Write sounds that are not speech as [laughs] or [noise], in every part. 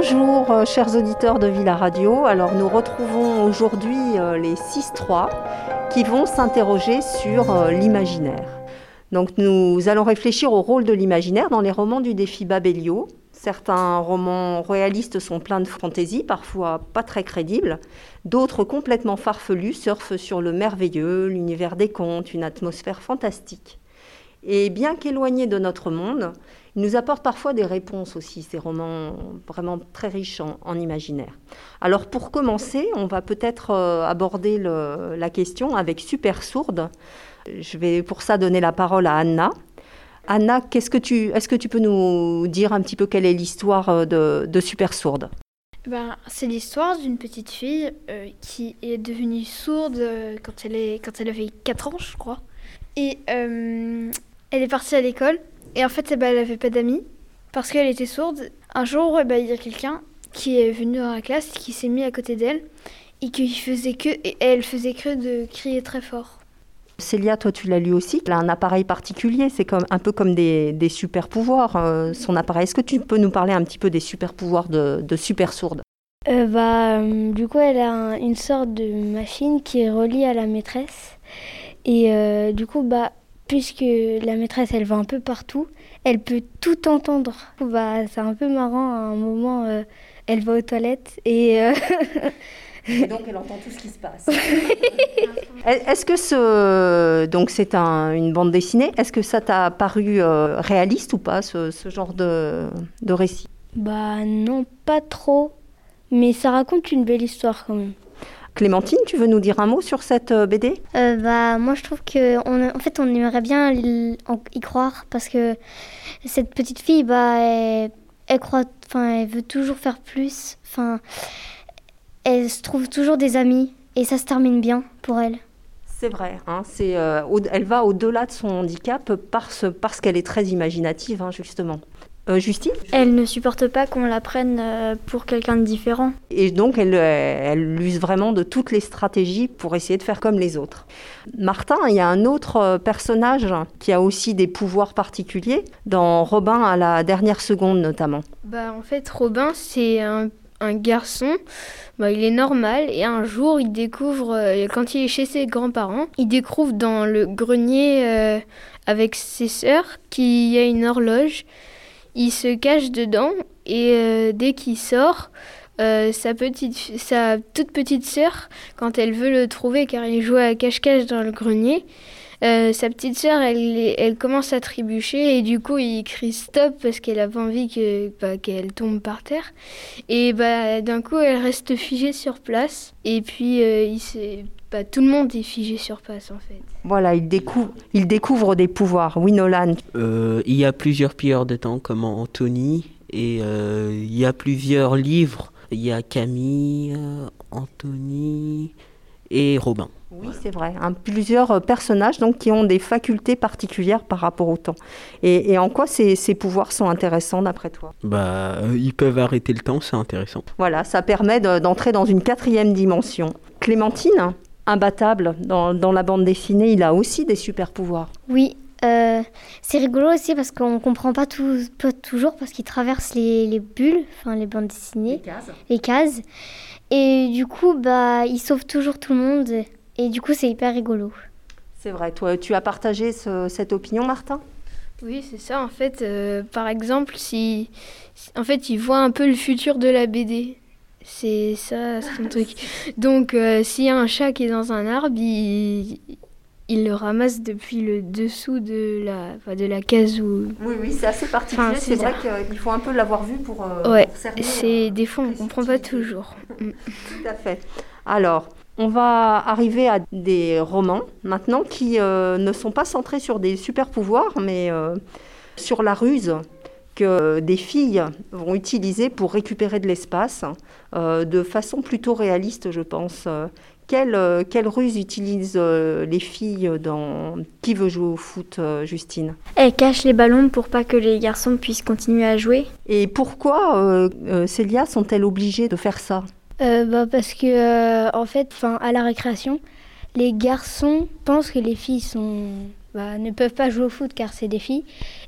Bonjour euh, chers auditeurs de Villa Radio. Alors nous retrouvons aujourd'hui euh, les 6-3 qui vont s'interroger sur euh, l'imaginaire. Donc nous allons réfléchir au rôle de l'imaginaire dans les romans du défi Babelio. Certains romans réalistes sont pleins de fantaisie, parfois pas très crédibles. D'autres complètement farfelus surfent sur le merveilleux, l'univers des contes, une atmosphère fantastique. Et bien qu'éloignés de notre monde, ils nous apportent parfois des réponses aussi, ces romans vraiment très riches en, imaginaire. Alors pour commencer, on va peut-être euh, aborder la question avec Super Sourde. Je vais pour ça donner la parole à Anna. Anna, est-ce que tu peux nous dire un petit peu quelle est l'histoire euh, de, Super Sourde? Ben, C'est l'histoire d'une petite fille euh, qui est devenue sourde quand, elle est, quand elle avait 4 ans, je crois. Et elle est partie à l'école et en fait, eh ben, elle n'avait pas d'amis parce qu'elle était sourde. Un jour, eh ben, il y a quelqu'un qui est venu dans la classe, qui s'est mis à côté d'elle et qui faisait que, et elle faisait que de crier très fort. Célia, toi tu l'as lu aussi, elle a un appareil particulier, c'est comme, un peu comme des, super pouvoirs, euh, son appareil. Est-ce que tu peux nous parler un petit peu des super pouvoirs de, super sourde euh, bah, euh, Du coup, elle a une sorte de machine qui est reliée à la maîtresse. Et du coup, bah, puisque la maîtresse, elle va un peu partout, elle peut tout entendre. Bah, c'est un peu marrant, à un moment, euh, elle va aux toilettes et... Euh, et donc elle entend tout ce qui se passe. [laughs] Est-ce que ce donc c'est un, une bande dessinée? Est-ce que ça t'a paru euh, réaliste ou pas ce, ce genre de, de récit? Bah non, pas trop, mais ça raconte une belle histoire quand même. Clémentine, tu veux nous dire un mot sur cette euh, BD euh, bah, Moi, je trouve que en fait, on aimerait bien y croire parce que cette petite fille, bah, elle, croit, enfin, elle veut toujours faire plus. Enfin, elle se trouve toujours des amis et ça se termine bien pour elle. C'est vrai, hein, c'est, euh, elle va au-delà de son handicap parce, parce qu'elle est très imaginative, hein, justement. Euh, Justine Elle ne supporte pas qu'on la prenne euh, pour quelqu'un de différent. Et donc, elle, euh, elle use vraiment de toutes les stratégies pour essayer de faire comme les autres. Martin, il y a un autre personnage qui a aussi des pouvoirs particuliers, dans Robin à la dernière seconde notamment. Bah, en fait, Robin, c'est un, garçon, bah, il est normal et un jour il découvre, quand il est chez ses grands-parents, il découvre dans le grenier avec ses sœurs qu'il y a une horloge il se cache dedans et euh, dès qu'il sort, euh, sa, petite, sa toute petite sœur, quand elle veut le trouver car il joue à cache-cache dans le grenier, euh, sa petite sœur, elle, elle commence à trébucher et du coup il crie stop parce qu'elle a pas envie que, bah, qu'elle tombe par terre. Et bah, d'un coup elle reste figée sur place et puis il s'est pas tout le monde est figé sur place en fait. Voilà, il découvre, il découvre des pouvoirs. Oui, Nolan. Euh, il y a plusieurs pilleurs de temps comme Anthony et euh, il y a plusieurs livres. Il y a Camille, Anthony et Robin. Oui, c'est vrai. Hein, plusieurs personnages donc, qui ont des facultés particulières par rapport au temps. Et, en quoi ces, ces, pouvoirs sont intéressants d'après toi? Bah, Ils peuvent arrêter le temps, c'est intéressant. Voilà, ça permet d'entrer dans une quatrième dimension. Clémentine? Imbattable dans, dans, la bande dessinée, il a aussi des super pouvoirs. Oui, euh, c'est rigolo aussi parce qu'on ne comprend pas, tout, toujours parce qu'il traverse les, les, bulles, enfin les bandes dessinées, les cases. les cases. Et du coup, bah, il sauve toujours tout le monde. Et du coup, c'est hyper rigolo. C'est vrai. Toi, tu as partagé cette opinion, Martin? Oui, c'est ça. En fait, euh, par exemple, si, en fait, il voit un peu le futur de la BD. C'est ça, c'est un truc. Donc, euh, s'il y a un chat qui est dans un arbre, il, il le ramasse depuis le dessous de la, de la case où... Oui, oui, c'est assez particulier. c'est vrai qu'il faut un peu l'avoir vu pour, euh, ouais, c'est euh, des fois, on ne comprend pas toujours. [laughs] Tout à fait. Alors, on va arriver à des romans maintenant qui ne sont pas centrés sur des super pouvoirs, mais sur la ruse que des filles vont utiliser pour récupérer de l'espace euh, de façon plutôt réaliste, je pense. Quelle, euh, quelle ruse utilisent euh, les filles dans Qui veut jouer au foot, Justine? Elles cachent les ballons pour pas que les garçons puissent continuer à jouer. Et pourquoi, Célia, sont-elles obligées de faire ça? Bah Parce que, en fait, à la récréation, les garçons pensent que les filles sont, bah, ne peuvent pas jouer au foot car c'est des filles.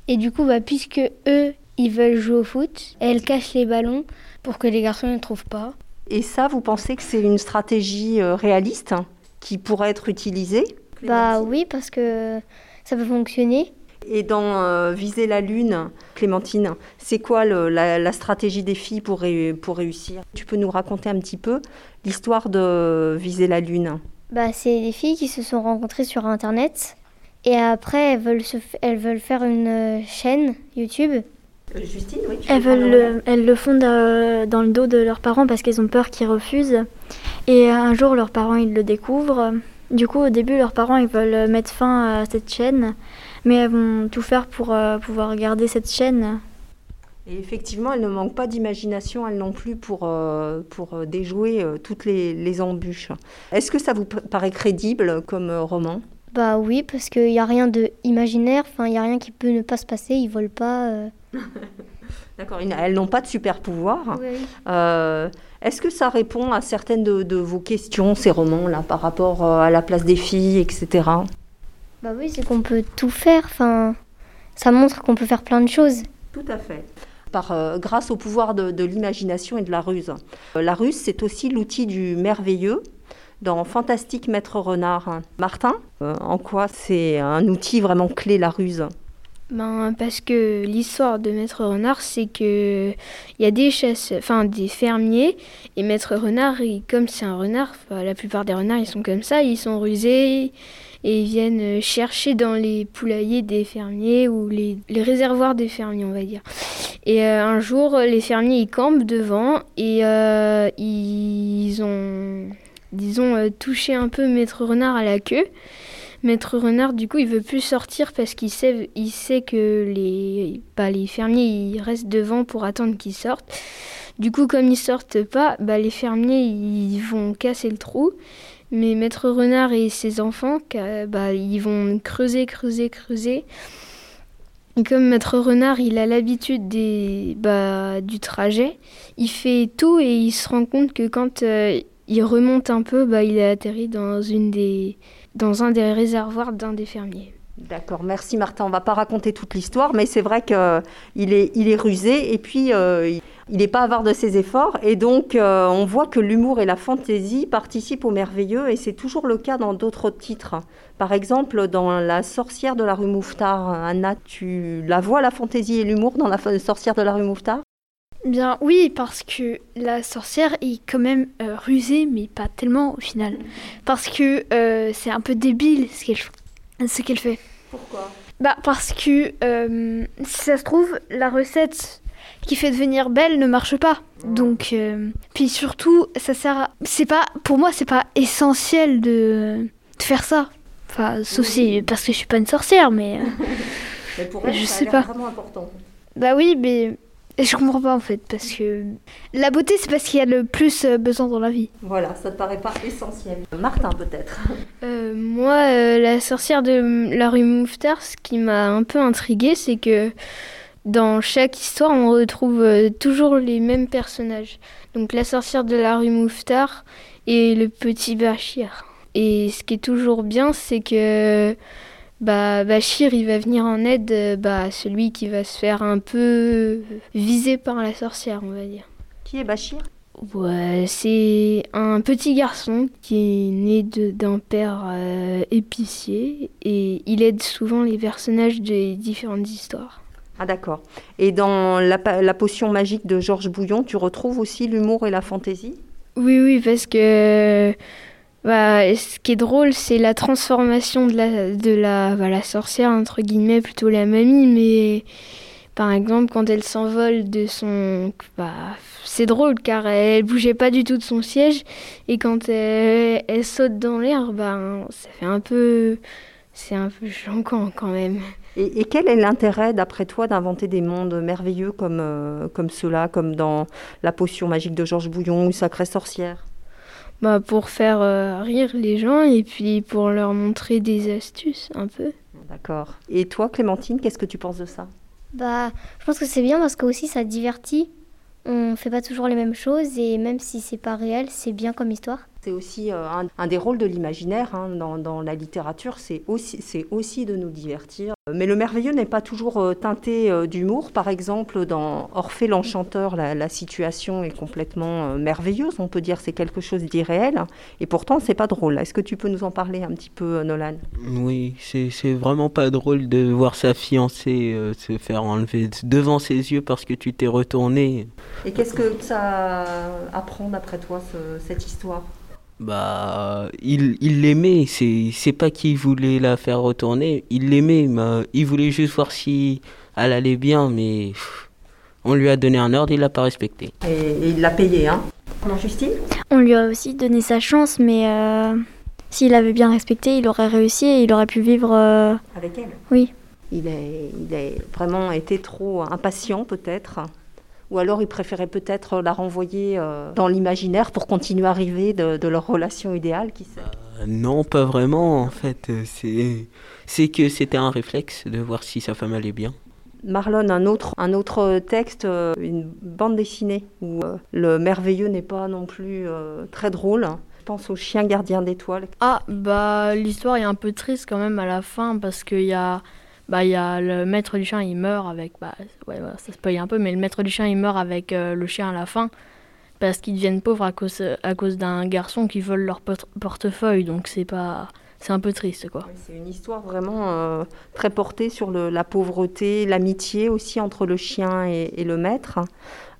Et du coup, bah, puisque eux, ils veulent jouer au foot. Elle cache les ballons pour que les garçons ne trouvent pas. Et ça, vous pensez que c'est une stratégie euh, réaliste qui pourrait être utilisée? Bah oui, parce que ça peut fonctionner. Et dans euh, Viser la Lune, Clémentine, c'est quoi le- la, la stratégie des filles pour, ré- pour réussir? Tu peux nous raconter un petit peu l'histoire de Viser la Lune? Bah, c'est des filles qui se sont rencontrées sur Internet. Et après, elles veulent, se elles veulent faire une euh, chaîne YouTube. Justine, oui, Elles, veulent, le elles font dans, dans le dos de leurs parents parce qu'elles ont peur qu'ils refusent. Et un jour, leurs parents, ils le découvrent. Du coup, au début, leurs parents, ils veulent mettre fin à cette chaîne. Mais elles vont tout faire pour euh, pouvoir garder cette chaîne. Et effectivement, elles ne manquent pas d'imagination, elles non plus, pour, euh, pour euh, déjouer euh, toutes les, les embûches. Est-ce que ça vous pa- paraît crédible comme euh, roman? Bah oui, parce qu'il n'y a rien de imaginaire. Enfin, il n'y a rien qui peut ne pas se passer. Ils volent pas. euh. [laughs] D'accord, elles n'ont pas de super pouvoir. Euh, Est-ce que ça répond à certaines de, de vos questions, ces romans-là, par rapport euh, à la place des filles, etc. Bah oui, c'est qu'on peut tout faire. Enfin, ça montre qu'on peut faire plein de choses. Tout à fait. Par, euh, grâce au pouvoir de, de l'imagination et de la ruse. La ruse, c'est aussi l'outil du merveilleux dans Fantastique Maître Renard. Martin, euh, en quoi c'est un outil vraiment clé, la ruse? Ben, parce que l'histoire de Maître Renard, c'est que il y a des chasseurs, enfin des fermiers, et Maître Renard, comme c'est un renard, la plupart des renards, ils sont comme ça, ils sont rusés, et ils viennent chercher dans les poulaillers des fermiers, ou les, les réservoirs des fermiers, on va dire. Et euh, un jour, les fermiers, ils campent devant, et euh, ils ont, disons, euh, touché un peu Maître Renard à la queue. Maître Renard, du coup, il veut plus sortir parce qu'il sait, il sait que les, bah, les fermiers ils restent devant pour attendre qu'ils sortent. Du coup, comme ils sortent pas, bah, les fermiers ils vont casser le trou. Mais Maître Renard et ses enfants, bah, ils vont creuser, creuser, creuser. Et comme Maître Renard, il a l'habitude des, bah, du trajet, il fait tout et il se rend compte que quand euh, il remonte un peu, bah, il a atterri dans une des dans un des réservoirs d'un des fermiers. D'accord, merci Martin. On va pas raconter toute l'histoire, mais c'est vrai qu'il est, il est rusé et puis euh, il n'est pas avare de ses efforts. Et donc, euh, on voit que l'humour et la fantaisie participent au merveilleux et c'est toujours le cas dans d'autres titres. Par exemple, dans La sorcière de la rue Mouffetard, Anna, tu la vois, la fantaisie et l'humour dans La sorcière de la rue Mouffetard? Bien, oui, parce que la sorcière est quand même euh, rusée, mais pas tellement au final. Parce que euh, c'est un peu débile ce qu'elle ce qu'elle fait. Pourquoi? Bah, parce que euh, si ça se trouve, la recette qui fait devenir belle ne marche pas. Donc, puis surtout, ça sert à... C'est pas, pour moi, c'est pas essentiel de, de faire ça. Enfin, sauf si, parce que je suis pas une sorcière, mais... [laughs] Mais pour elle, Je ça sais pas. vraiment important. Bah oui, mais je comprends pas en fait, parce que la beauté, c'est parce qu'il y a le plus euh, besoin dans la vie. Voilà, ça te paraît pas essentiel. Martin, peut-être Euh, moi, euh, la sorcière de la rue Mouffetard, ce qui m'a un peu intriguée, c'est que dans chaque histoire, on retrouve toujours les mêmes personnages. Donc la sorcière de la rue Mouffetard et le petit Bachir. Et ce qui est toujours bien, c'est que bah, Bachir, il va venir en aide euh, bah, à celui qui va se faire un peu viser par la sorcière, on va dire. Qui est Bachir? Ouais, c'est un petit garçon qui est né de- d'un père euh, épicier et il aide souvent les personnages des différentes histoires. Ah d'accord. Et dans la potion magique de Georges Bouillon, tu retrouves aussi l'humour et la fantaisie? Oui, oui, parce que bah, ce qui est drôle, c'est la transformation de la, de la, bah, la sorcière, entre guillemets, plutôt la mamie, mais par exemple, quand elle s'envole de son... Bah, c'est drôle car elle bougeait pas du tout de son siège et quand elle, elle saute dans l'air, ça fait un peu... C'est un peu choquant quand même. et, et quel est l'intérêt, d'après toi, d'inventer des mondes merveilleux comme, euh, comme ceux-là, comme dans la potion magique de Georges Bouillon ou Sacrée Sorcière? Bah, pour faire euh, rire les gens et puis pour leur montrer des astuces un peu. D'accord. Et toi, Clémentine, qu'est-ce que tu penses de ça? Bah, je pense que c'est bien parce que aussi ça divertit. On fait pas toujours les mêmes choses et même si c'est pas réel, c'est bien comme histoire. C'est aussi euh, un, un des rôles de l'imaginaire hein, dans, dans la littérature, c'est aussi, c'est aussi de nous divertir. Mais le merveilleux n'est pas toujours euh, teinté euh, d'humour. Par exemple, dans Orphée l'Enchanteur, la, situation est complètement euh, merveilleuse. On peut dire que c'est quelque chose d'irréel. Et pourtant, c'est pas drôle. Est-ce que tu peux nous en parler un petit peu, Nolan? Oui, c'est vraiment pas drôle de voir sa fiancée se faire enlever devant ses yeux parce que tu t'es retourné. Et qu'est-ce que ça apprend d'après toi, cette histoire? Bah, il, il l'aimait, c'est, c'est pas qu'il voulait la faire retourner, il l'aimait, mais il voulait juste voir si elle allait bien, mais on lui a donné un ordre, il l'a pas respecté. Et, il l'a payé, hein Non, Justine? On lui a aussi donné sa chance, mais euh, s'il avait bien respecté, il aurait réussi et il aurait pu vivre... Euh, Avec elle? Oui. Il a, il a vraiment été trop impatient, peut-être ou alors ils préféraient peut-être la renvoyer euh, dans l'imaginaire pour continuer à rêver de, leur relation idéale, qui sait euh, Non, pas vraiment. En fait, euh, c'est que c'était un réflexe de voir si sa femme allait bien. Marlon, un autre, un autre texte, une bande dessinée où le merveilleux n'est pas non plus très drôle. Je pense au chien gardien d'étoiles. Ah, bah l'histoire est un peu triste quand même à la fin parce qu'il y a bah il y a le maître du chien il meurt avec bah ouais, ça se paye un peu mais le maître du chien il meurt avec euh, le chien à la fin parce qu'ils deviennent pauvres à cause à cause d'un garçon qui vole leur portefeuille donc c'est pas c'est un peu triste quoi. c'est une histoire vraiment euh, très portée sur le, la pauvreté, l'amitié aussi entre le chien et, le maître.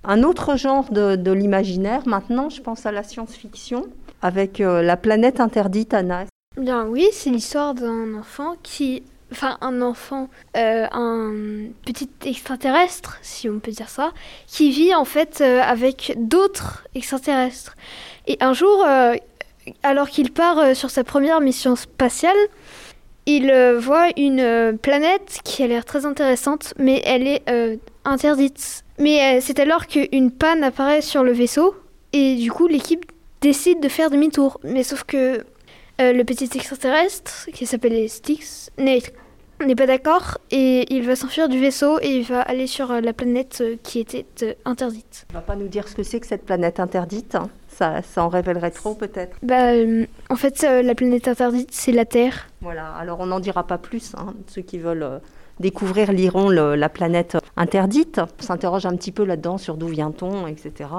Un autre genre de, de l'imaginaire maintenant, je pense à la science-fiction avec euh, la planète interdite Anna. Bien oui, c'est l'histoire d'un enfant qui enfin un enfant, euh, un petit extraterrestre, si on peut dire ça, qui vit en fait euh, avec d'autres extraterrestres. Et un jour, euh, alors qu'il part sur sa première mission spatiale, il voit une planète qui a l'air très intéressante, mais elle est interdite. Mais c'est alors qu'une panne apparaît sur le vaisseau, et du coup l'équipe décide de faire demi-tour. Mais sauf que le petit extraterrestre, qui s'appelle Styx, n'est n'est pas d'accord et il va s'enfuir du vaisseau et il va aller sur euh, la planète euh, qui était euh, interdite. Il va pas nous dire ce que c'est que cette planète interdite hein. ça, ça en révélerait trop peut-être. Bah, en fait, la planète interdite, c'est la Terre. Voilà, alors on n'en dira pas plus. Hein. Ceux qui veulent découvrir liront la planète interdite. On s'interroge un petit peu là-dedans sur d'où vient-on, etc.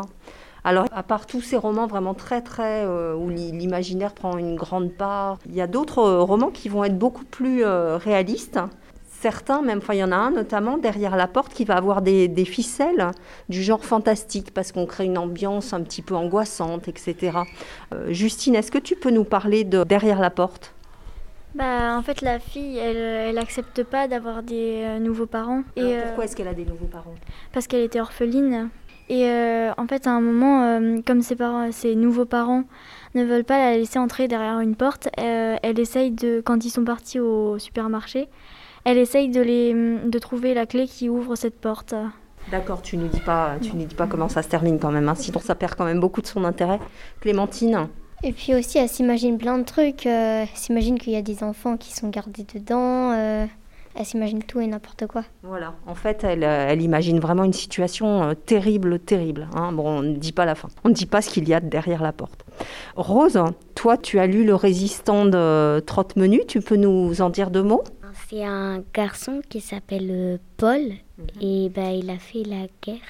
Alors, à part tous ces romans vraiment très, très, euh, où l'imaginaire prend une grande part, il y a d'autres euh, romans qui vont être beaucoup plus euh, réalistes. Certains, même, enfin, il y en a un notamment derrière la porte qui va avoir des, ficelles du genre fantastique parce qu'on crée une ambiance un petit peu angoissante, etc. Justine, est-ce que tu peux nous parler de derrière la porte? Bah, en fait, la fille, elle n'accepte pas d'avoir des nouveaux parents. Et pourquoi est-ce qu'elle a des nouveaux parents? Parce qu'elle était orpheline. Et euh, en fait, à un moment, euh, comme ses, parents, ses nouveaux parents ne veulent pas la laisser entrer derrière une porte, euh, elle essaye de, quand ils sont partis au supermarché, elle essaye de, les, de trouver la clé qui ouvre cette porte. D'accord, tu ne dis pas, tu ne dis pas comment ça se termine quand même, hein. sinon ça perd quand même beaucoup de son intérêt. Clémentine. Et puis aussi, elle s'imagine plein de trucs. elle s'imagine qu'il y a des enfants qui sont gardés dedans elle s'imagine tout et n'importe quoi. Voilà, en fait, elle, euh, elle imagine vraiment une situation euh, terrible, terrible. Hein. Bon, on ne dit pas la fin. On ne dit pas ce qu'il y a derrière la porte. Rose, toi, tu as lu Le Résistant de Trotte Menu. Tu peux nous en dire deux mots? C'est un garçon qui s'appelle euh, Paul mhm. et bah, il a fait la guerre,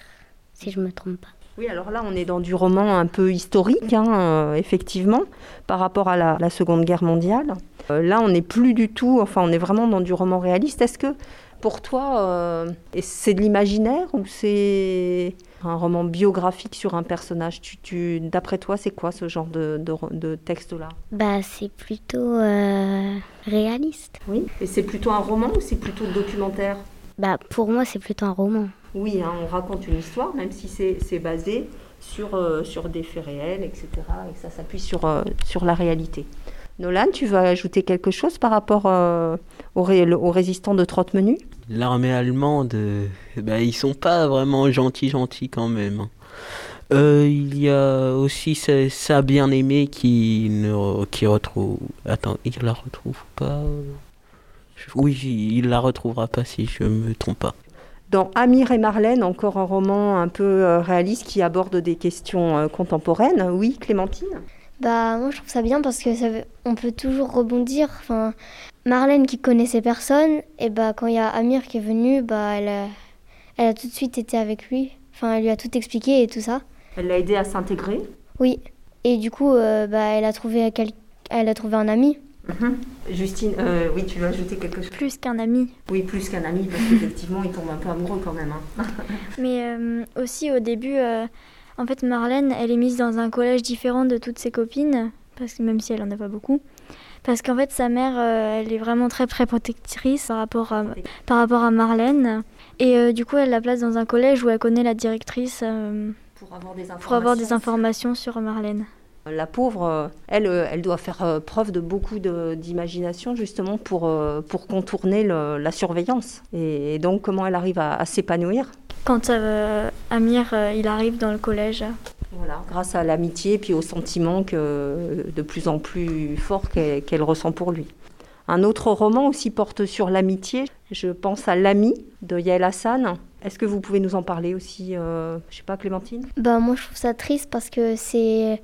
si je ne me trompe pas. Oui, alors là, on est dans du roman un peu historique, hein, effectivement, par rapport à la Seconde Guerre mondiale. Euh, là, on n'est plus du tout, enfin, on est vraiment dans du roman réaliste. Est-ce que pour toi, euh, c'est de l'imaginaire ou c'est un roman biographique sur un personnage? Tu, D'après toi, c'est quoi ce genre de, de, texte-là? Bah, c'est plutôt euh, réaliste. Oui, et c'est plutôt un roman ou c'est plutôt documentaire? Bah, pour moi, c'est plutôt un roman. Oui, hein, on raconte une histoire, même si c'est basé sur, sur des faits réels, etc. Et que ça s'appuie sur, sur la réalité. Nolan, tu veux ajouter quelque chose par rapport euh, aux, résistants de Trotte Menu L'armée allemande, euh, ben, ils sont pas vraiment gentils, gentils quand même. Hein. Euh, il y a aussi sa, bien-aimée qui, ne, qui retrouve. Attends, il la retrouve pas? Oui, il la retrouvera pas si je me trompe pas. Dans Amir et Marlène, encore un roman un peu réaliste qui aborde des questions contemporaines. Oui, Clémentine? Bah moi je trouve ça bien parce que ça, on peut toujours rebondir. Enfin, Marlène qui connaissait personne, et bah quand il y a Amir qui est venu, bah elle a, elle a tout de suite été avec lui. Enfin, elle lui a tout expliqué et tout ça. Elle l'a aidé à s'intégrer? Oui. Et du coup, euh, bah elle a trouvé quel- elle a trouvé un ami. Justine, euh, oui, tu veux ajouter quelque chose? Plus qu'un ami. Oui, plus qu'un ami, parce qu'effectivement, il tombe un peu amoureux quand même. hein. [laughs] Mais euh, aussi au début, euh, en fait, Marlène, elle est mise dans un collège différent de toutes ses copines, parce que même si elle en a pas beaucoup. Parce qu'en fait, sa mère, euh, elle est vraiment très très protectrice par rapport à, par rapport à Marlène. Et euh, du coup, elle la place dans un collège où elle connaît la directrice euh, Pour avoir des pour avoir des informations sur Marlène. La pauvre, elle, elle doit faire preuve de beaucoup d'imagination justement pour, pour contourner le- la surveillance. Et, et donc, comment elle arrive à, à s'épanouir? Quand euh, Amir, euh, il arrive dans le collège. Voilà, grâce à l'amitié puis au sentiment que, de plus en plus fort qu'elle ressent pour lui. Un autre roman aussi porte sur l'amitié. Je pense à L'ami de Yael Hassan. Est-ce que vous pouvez nous en parler aussi, euh, je sais pas, Clémentine? Bah moi je trouve ça triste parce que c'est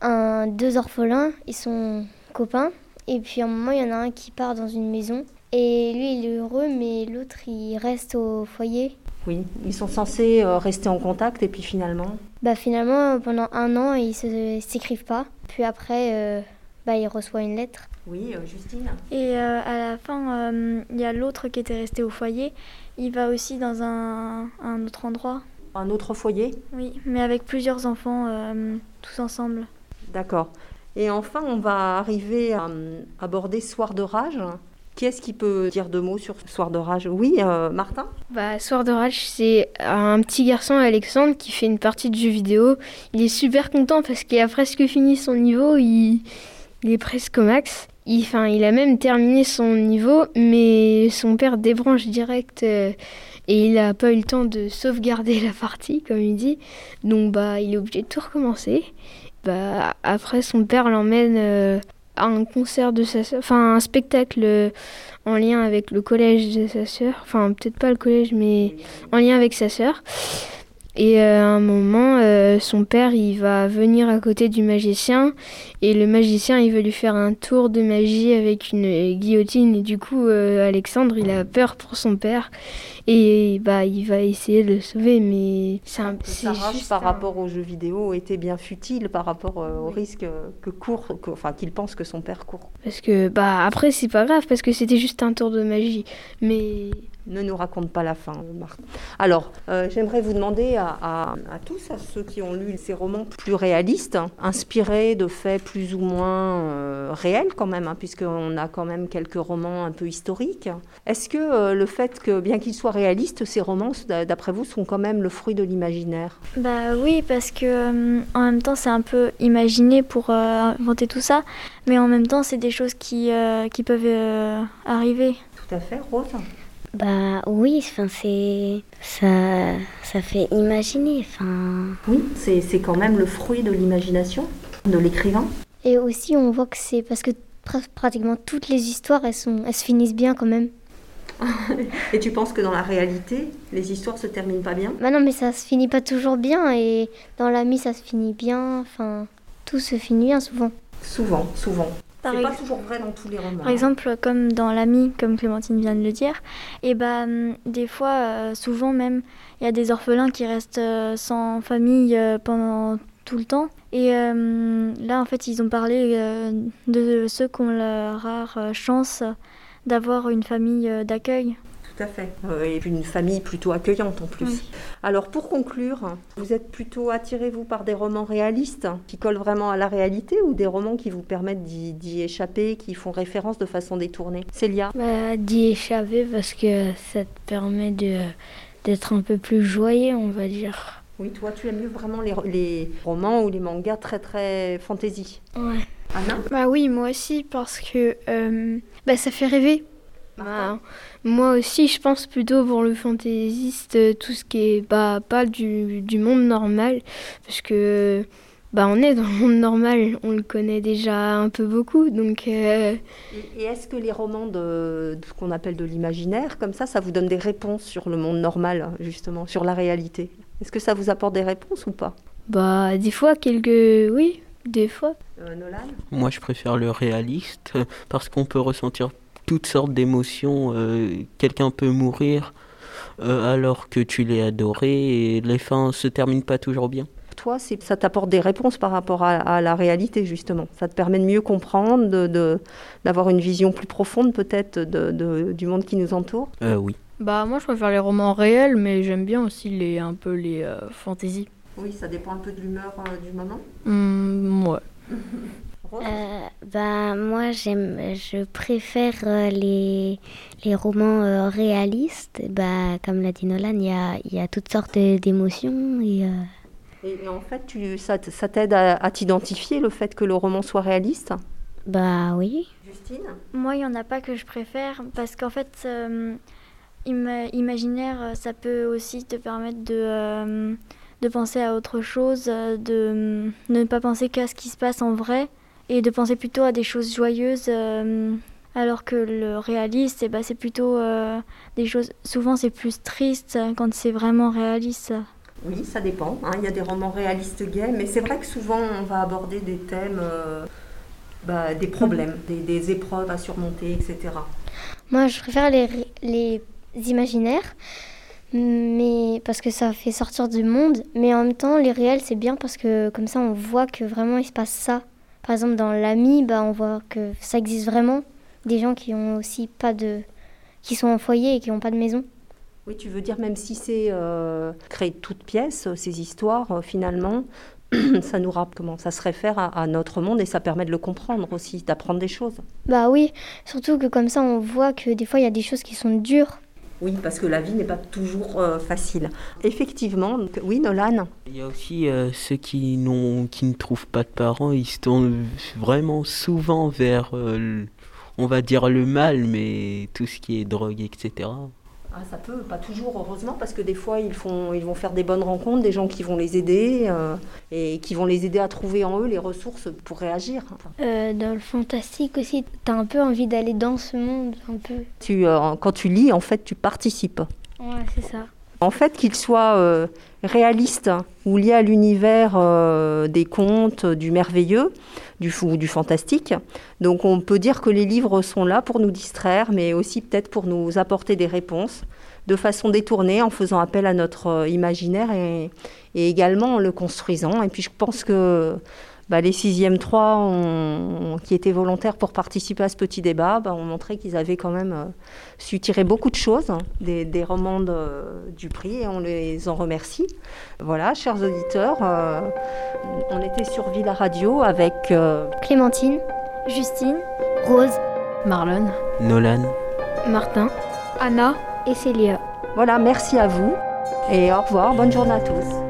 un deux orphelins, ils sont copains et puis à un moment il y en a un qui part dans une maison et lui il est heureux mais l'autre il reste au foyer. Oui, ils sont censés euh, rester en contact et puis finalement. Bah finalement pendant un an ils se s'écrivent pas. Puis après euh, bah il reçoit une lettre. Oui, euh, Justine Et euh, à la fin, euh, il y a l'autre qui était resté au foyer. Il va aussi dans un, un autre endroit. Un autre foyer Oui, mais avec plusieurs enfants, euh, tous ensemble. D'accord. Et enfin, on va arriver à euh, aborder Soir de rage. Qui est-ce qui peut dire deux mots sur Soir de rage? Oui, euh, Martin? Bah, Soir de Rage, c'est un petit garçon, Alexandre, qui fait une partie de jeu vidéo. Il est super content parce qu'il a presque fini son niveau, il, est presque au max. Il, il a même terminé son niveau, mais son père débranche direct euh, et il n'a pas eu le temps de sauvegarder [laughs] la partie, comme il dit. Donc, bah, il est obligé de tout recommencer. Bah, après, son père l'emmène euh, un concert de sa sœur, enfin, un spectacle euh, en lien avec le collège de sa sœur. Enfin, peut-être pas le collège, mais en lien avec sa sœur. Et euh, à un moment, euh, son père, il va venir à côté du magicien. Et le magicien, il veut lui faire un tour de magie avec une guillotine. Et du coup, euh, Alexandre, il a peur pour son père. Et bah, il va essayer de le sauver. Mais c'est un rage juste par un- rapport aux jeux vidéo était bien futile par rapport euh, au risque que court, que- enfin qu'il pense que son père court. Parce que, bah, après, c'est pas grave, parce que c'était juste un tour de magie. Mais Ne nous raconte pas la fin, Marc. Alors, euh, j'aimerais vous demander à, à- à tous, à ceux qui ont lu ces romans plus réalistes, hein, inspirés de faits plus ou moins euh, réels quand même, hein, puisqu'on a quand même quelques romans un peu historiques. Est-ce que euh, le fait que, bien qu'ils soient réalistes, ces romans, d'après vous, sont quand même le fruit de l'imaginaire? Bah oui, parce que euh, en même temps, c'est un peu imaginé pour euh, inventer tout ça, mais en même temps, c'est des choses qui, euh, qui peuvent euh, arriver. Tout à fait, Rose Bah oui, enfin c'est ça ça fait imaginer, enfin Oui, c'est c'est quand même le fruit de l'imagination de l'écrivain. Et aussi on voit que c'est parce que pr- pratiquement toutes les histoires elles sont elles se finissent bien quand même. [laughs] Et tu penses que dans la réalité, les histoires se terminent pas bien? Bah non mais ça se finit pas toujours bien et dans l'ami ça se finit bien, enfin tout se finit bien souvent. Souvent, souvent. Par, C'est pas toujours vrai dans tous les romans. par exemple, comme dans L'ami, comme Clémentine vient de le dire, et bah hum, des fois, euh, souvent même, il y a des orphelins qui restent euh, sans famille euh, pendant tout le temps. Et là, en fait, ils ont parlé de ceux qui ont la rare chance d'avoir une famille d'accueil. Tout à fait. Euh, et puis une famille plutôt accueillante en plus. Oui. Alors pour conclure, vous êtes plutôt attiré, vous, par des romans réalistes qui collent vraiment à la réalité ou des romans qui vous permettent d'y échapper, qui font référence de façon détournée? Célia? Bah, d'y échapper parce que ça te permet de d'être un peu plus joyeux, on va dire. Oui, toi, tu aimes mieux vraiment les, les romans ou les mangas très très fantasy? Ouais. Anna? Bah oui, moi aussi, parce que euh, bah, ça fait rêver. Bah, moi aussi, je pense plutôt pour le fantaisiste, euh, tout ce qui est bah, pas du, du monde normal, parce que bah, on est dans le monde normal, on le connaît déjà un peu beaucoup, donc euh, Et, et est-ce que les romans de, de ce qu'on appelle de l'imaginaire, comme ça, ça vous donne des réponses sur le monde normal, justement, sur la réalité? Est-ce que ça vous apporte des réponses ou pas? Bah, des fois, quelques. Oui, des fois. Euh, Nolan? Moi, je préfère le réaliste parce qu'on peut ressentir toutes sortes d'émotions. Quelqu'un peut mourir alors que tu l'as adoré et les fins se terminent pas toujours bien toi, ça t'apporte des réponses par rapport à, la réalité, justement. Ça te permet de mieux comprendre, d'avoir de, une vision plus profonde, peut-être, du monde qui nous entoure? Euh, Oui. Bah, moi, je préfère les romans réels, mais j'aime bien aussi les, un peu les euh, fantaisies. Oui, ça dépend un peu de l'humeur euh, du moment mmh, Ouais. [laughs] bah, moi, j'aime, je préfère les, les romans réalistes. Bah, comme l'a dit Nolan, il y a, y a toutes sortes d'émotions et et, en fait, tu, ça, ça t'aide à, t'identifier le fait que le roman soit réaliste? Bah oui. Justine? Moi, il n'y en a pas que je préfère parce qu'en fait, euh, imaginaire, ça peut aussi te permettre de, euh, de penser à autre chose, de, ne pas penser qu'à ce qui se passe en vrai et de penser plutôt à des choses joyeuses. Euh, alors que le réaliste, eh ben, c'est plutôt des choses. Souvent, c'est plus triste quand c'est vraiment réaliste. Oui, ça dépend. Hein. Il y a des romans réalistes gays, mais c'est vrai que souvent on va aborder des thèmes, euh, bah, des problèmes, des, épreuves à surmonter, etc. Moi, je préfère les, les imaginaires, mais parce que ça fait sortir du monde. Mais en même temps, les réels, c'est bien parce que comme ça, on voit que vraiment il se passe ça. Par exemple, dans l'ami, bah, on voit que ça existe vraiment. Des gens qui ont aussi pas de, qui sont en foyer et qui n'ont pas de maison. Oui, tu veux dire même si c'est euh, créé de toutes pièces, ces histoires, euh, finalement, [clears throat] ça nous rappelle comment ça se réfère à, notre monde et ça permet de le comprendre aussi, d'apprendre des choses. Bah oui, surtout que comme ça on voit que des fois il y a des choses qui sont dures. Oui, parce que la vie n'est pas toujours euh, facile. Effectivement, oui, Nolan. Il y a aussi ceux qui, qui ne trouvent pas de parents, ils se tournent vraiment souvent vers, on va dire, le mal, mais tout ce qui est drogue, etc. Ah, ça peut, pas toujours, heureusement, parce que des fois, ils, font, ils vont faire des bonnes rencontres, des gens qui vont les aider euh, et qui vont les aider à trouver en eux les ressources pour réagir. Euh, dans le fantastique aussi, tu as un peu envie d'aller dans ce monde, un peu. Tu, euh, quand tu lis, en fait, tu participes. Ouais, c'est ça. En fait, qu'il soit réaliste ou lié à l'univers des contes, du merveilleux, du, ou du fantastique. Donc on peut dire que les livres sont là pour nous distraire, mais aussi peut-être pour nous apporter des réponses de façon détournée, en faisant appel à notre euh, imaginaire et également en le construisant. Et puis je pense que bah, les 6e 3 qui étaient volontaires pour participer à ce petit débat bah, ont montré qu'ils avaient quand même euh, su tirer beaucoup de choses hein, des, romans du prix et on les en remercie. Voilà, chers auditeurs, euh, on était sur Villa Radio avec euh, Clémentine, Justine, Rose, Marlon, Nolan, Martin, Anna et Célia. Voilà, merci à vous et au revoir, bonne journée à tous.